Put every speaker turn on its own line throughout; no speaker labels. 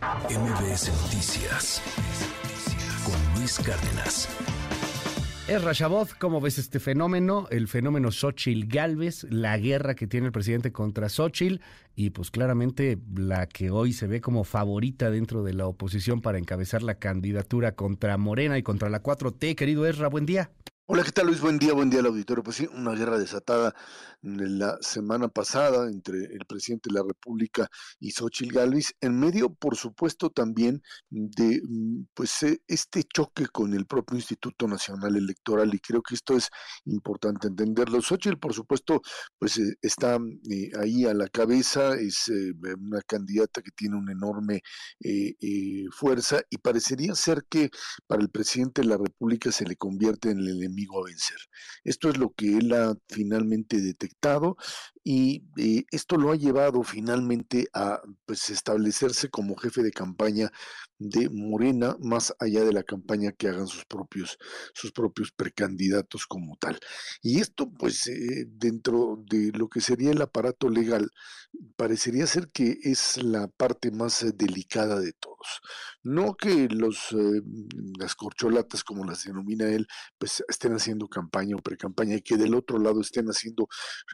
MBS Noticias con Luis Cárdenas.
Es Rashabot, ¿cómo ves este fenómeno? El fenómeno Xochitl Galvez, la guerra que tiene el presidente contra Xochitl y pues claramente la que hoy se ve como favorita dentro de la oposición para encabezar la candidatura contra Morena y contra la 4T. Querido Esra, buen día.
Hola, ¿qué tal Luis? Buen día, buen día al auditorio. Pues sí, una guerra desatada la semana pasada entre el presidente de la República y Xochitl Gálvez, en medio, por supuesto, también de mm, pues e, este choque con el propio Instituto Nacional Electoral, y creo que esto es importante entenderlo. Xochitl, por supuesto, pues eh, está eh, ahí a la cabeza, es eh, una candidata que tiene una enorme fuerza, y parecería ser que para el presidente de la República se le convierte en el enemigo a vencer. Esto es lo que él ha finalmente detectado y eh, esto lo ha llevado finalmente a pues, establecerse como jefe de campaña de Morena, más allá de la campaña que hagan sus propios, sus propios precandidatos como tal. Y esto, pues, eh, dentro de lo que sería el aparato legal, parecería ser que es la parte más eh, delicada de todos. No que los, las corcholatas, como las denomina él, pues estén haciendo campaña o precampaña y que del otro lado estén haciendo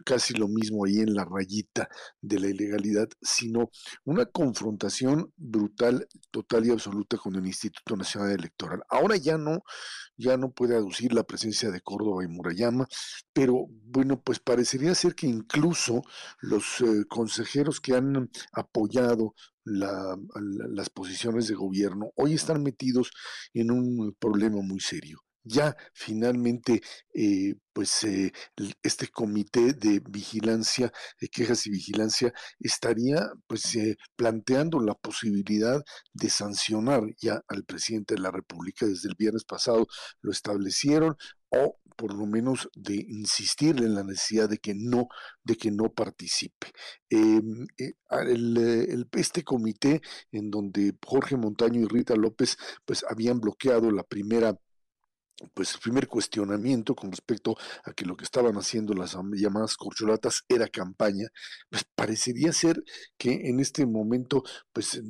casi lo mismo ahí en la rayita de la ilegalidad, sino una confrontación brutal, total y absoluta con el Instituto Nacional Electoral. Ahora ya no, ya no puede aducir la presencia de Córdoba y Murayama, pero bueno, pues parecería ser que incluso los eh, consejeros que han apoyado las posiciones de gobierno hoy están metidos en un problema muy serio ya finalmente eh, pues eh, este comité de vigilancia, de quejas y vigilancia, estaría pues eh, planteando la posibilidad de sancionar ya al presidente de la República. Desde el viernes pasado lo establecieron o por lo menos de insistir en la necesidad de que no, de que no participe. Em, este comité en donde Jorge Montaño y Rita López pues habían bloqueado la primera pues el primer cuestionamiento con respecto a que lo que estaban haciendo las llamadas corcholatas era campaña, pues parecería ser que en este momento pues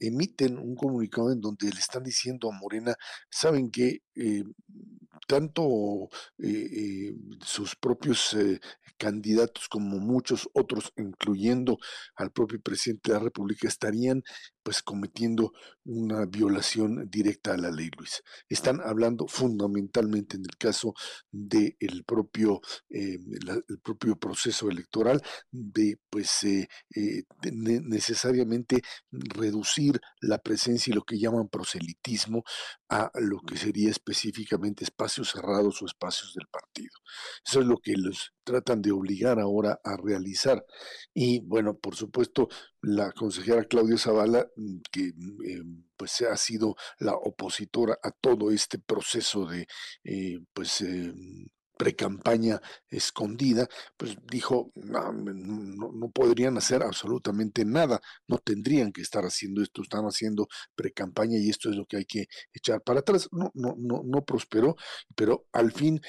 emiten un comunicado en donde le están diciendo a Morena, saben que eh, tanto eh, eh, sus propios candidatos como muchos otros, incluyendo al propio presidente de la República, estarían pues cometiendo una violación directa a la ley, Luis. Están hablando fundamentalmente en el caso del propio, eh, el propio proceso electoral de pues eh, eh, necesariamente reducir la presencia y lo que llaman proselitismo a lo que sería específicamente espacios cerrados o espacios del partido. Eso es lo que los tratan de obligar ahora a realizar. Y bueno, por supuesto, la consejera Claudia Zavala, mm, que eh, pues ha sido la opositora a todo este proceso de eh, pues eh, precampaña escondida, pues dijo, no, no, podrían hacer absolutamente nada, no tendrían que estar haciendo esto, están haciendo precampaña y esto es lo que hay que echar para atrás. No, no, no, no prosperó, pero al fin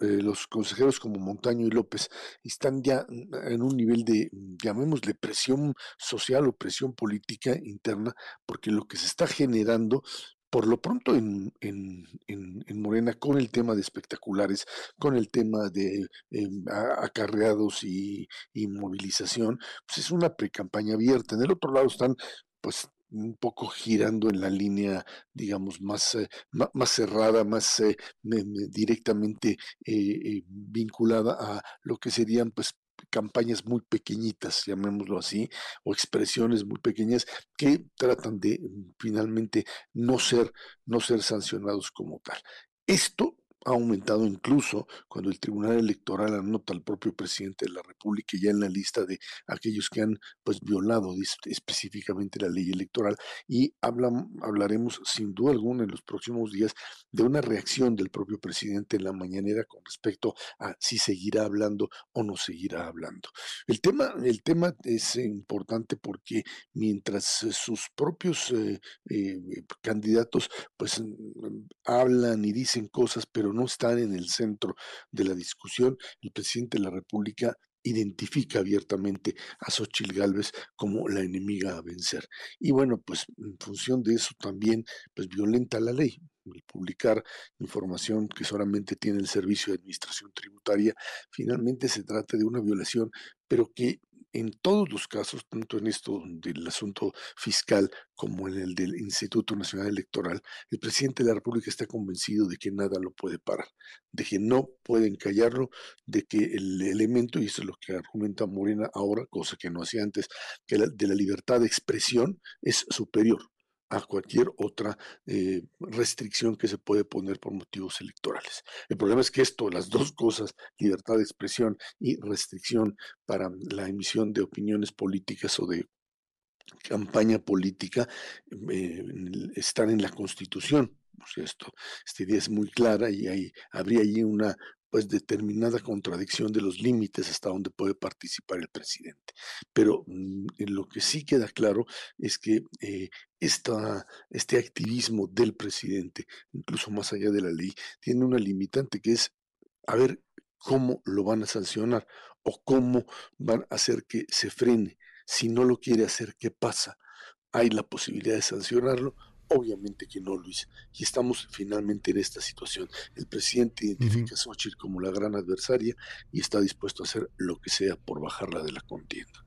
eh, los consejeros como Montaño y López están ya en un nivel de, llamémosle, presión social o presión política interna, porque lo que se está generando por lo pronto en, en, en, Morena con el tema de espectaculares, con el tema de em, acarreados y, movilización, pues es una pre-campaña abierta. En el otro lado están pues un poco girando en la línea, digamos, más, eh, más, cerrada, más eh, directamente eh, vinculada a lo que serían pues campañas muy pequeñitas, llamémoslo así, o expresiones muy pequeñas que tratan de mm, finalmente no ser, no ser sancionados como tal. Esto ha aumentado incluso cuando el Tribunal Electoral anota al propio presidente de la República ya en la lista de aquellos que han pues violado específicamente la ley electoral y hablaremos sin duda alguna en los próximos días de una reacción del propio presidente en la mañanera con respecto a si seguirá hablando o no seguirá hablando. El tema, el tema es importante porque mientras sus propios eh, eh, candidatos pues hablan y dicen cosas pero no están en el centro de la discusión, el presidente de la República identifica abiertamente a Xochitl Gálvez como la enemiga a vencer. Y bueno, pues en función de eso también, pues violenta la ley. El publicar información que solamente tiene el Servicio de Administración Tributaria, finalmente se trata de una violación, pero que en todos los casos, tanto en esto del asunto fiscal como en el del Instituto Nacional Electoral, el presidente de la República está convencido de que nada lo puede parar, de que no pueden callarlo, de que el elemento, y eso es lo que argumenta Morena ahora, cosa que no hacía antes, que de la libertad de expresión es superior a cualquier otra eh, restricción que se puede poner por motivos electorales. El problema es que esto, las dos cosas, libertad de expresión y restricción para la emisión de opiniones políticas o de campaña política, eh, están en la Constitución. esto, esta idea es muy clara y hay, habría allí una pues determinada contradicción de los límites hasta donde puede participar el presidente. Pero mm, lo que sí queda claro es que eh, este activismo del presidente, incluso más allá de la ley, tiene una limitante que es a ver cómo lo van a sancionar o cómo van a hacer que se frene. Si no lo quiere hacer, ¿qué pasa? Hay la posibilidad de sancionarlo Obviamente que no, Luis. Y estamos finalmente en esta situación. El presidente identifica a Xochitl como la gran adversaria y está dispuesto a hacer lo que sea por bajarla de la contienda.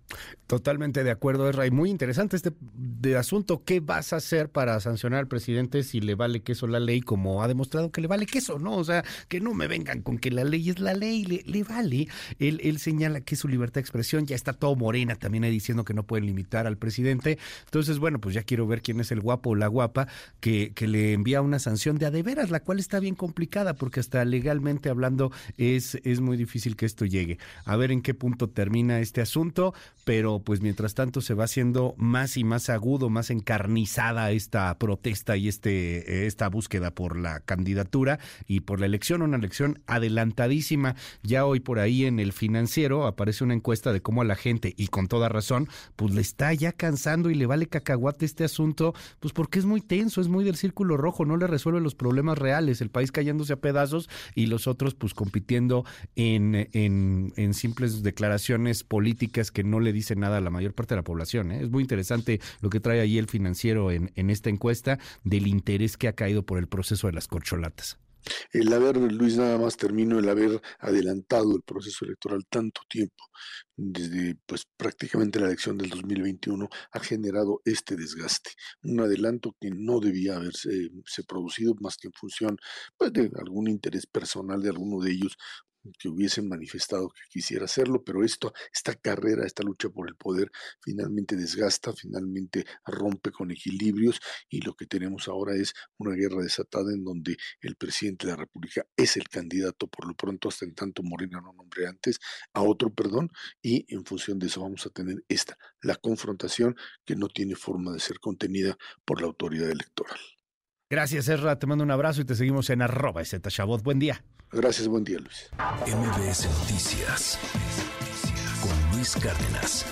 Totalmente de acuerdo, Esra. Y muy interesante este de asunto. ¿Qué vas a hacer para sancionar al presidente si le vale queso la ley, como ha demostrado que le vale queso, ¿no? O sea, que no me vengan con que la ley es la ley, le, vale. Él, él señala que es su libertad de expresión. Ya está todo Morena también ahí diciendo que no pueden limitar al presidente. Entonces, bueno, pues ya quiero ver quién es el guapo o la guapa que, que le envía una sanción de a de veras, la cual está bien complicada porque hasta legalmente hablando es, es muy difícil que esto llegue. A ver en qué punto termina este asunto pero pues mientras tanto se va haciendo más y más agudo, más encarnizada esta protesta y este esta búsqueda por la candidatura y por la elección, una elección adelantadísima. Ya hoy por ahí en el financiero aparece una encuesta de cómo a la gente, y con toda razón, pues le está ya cansando y le vale cacahuate este asunto, pues porque es muy tenso, es muy del círculo rojo, no le resuelve los problemas reales, el país cayéndose a pedazos y los otros pues compitiendo en, en, en simples declaraciones políticas que no le dice nada a la mayor parte de la población. ¿eh? Es muy interesante lo que trae ahí el financiero en, en esta encuesta del interés que ha caído por el proceso de las corcholatas.
El haber, Luis, nada más termino, el haber adelantado el proceso electoral tanto tiempo, desde pues prácticamente la elección del 2021, ha generado este desgaste. Un adelanto que no debía haberse se producido más que en función pues, de algún interés personal de alguno de ellos que hubiesen manifestado que quisiera hacerlo, pero esto, esta carrera, esta lucha por el poder finalmente desgasta, finalmente rompe con equilibrios y lo que tenemos ahora es una guerra desatada en donde el presidente de la República es el candidato, por lo pronto hasta en tanto Morena no nombre antes, a otro, perdón, y en función de eso vamos a tener esta, la confrontación que no tiene forma de ser contenida por la autoridad electoral.
Gracias, Ezra. Te mando un abrazo y te seguimos en arroba. Buen día.
Gracias, buen día, Luis.
MBS Noticias con Luis Cárdenas.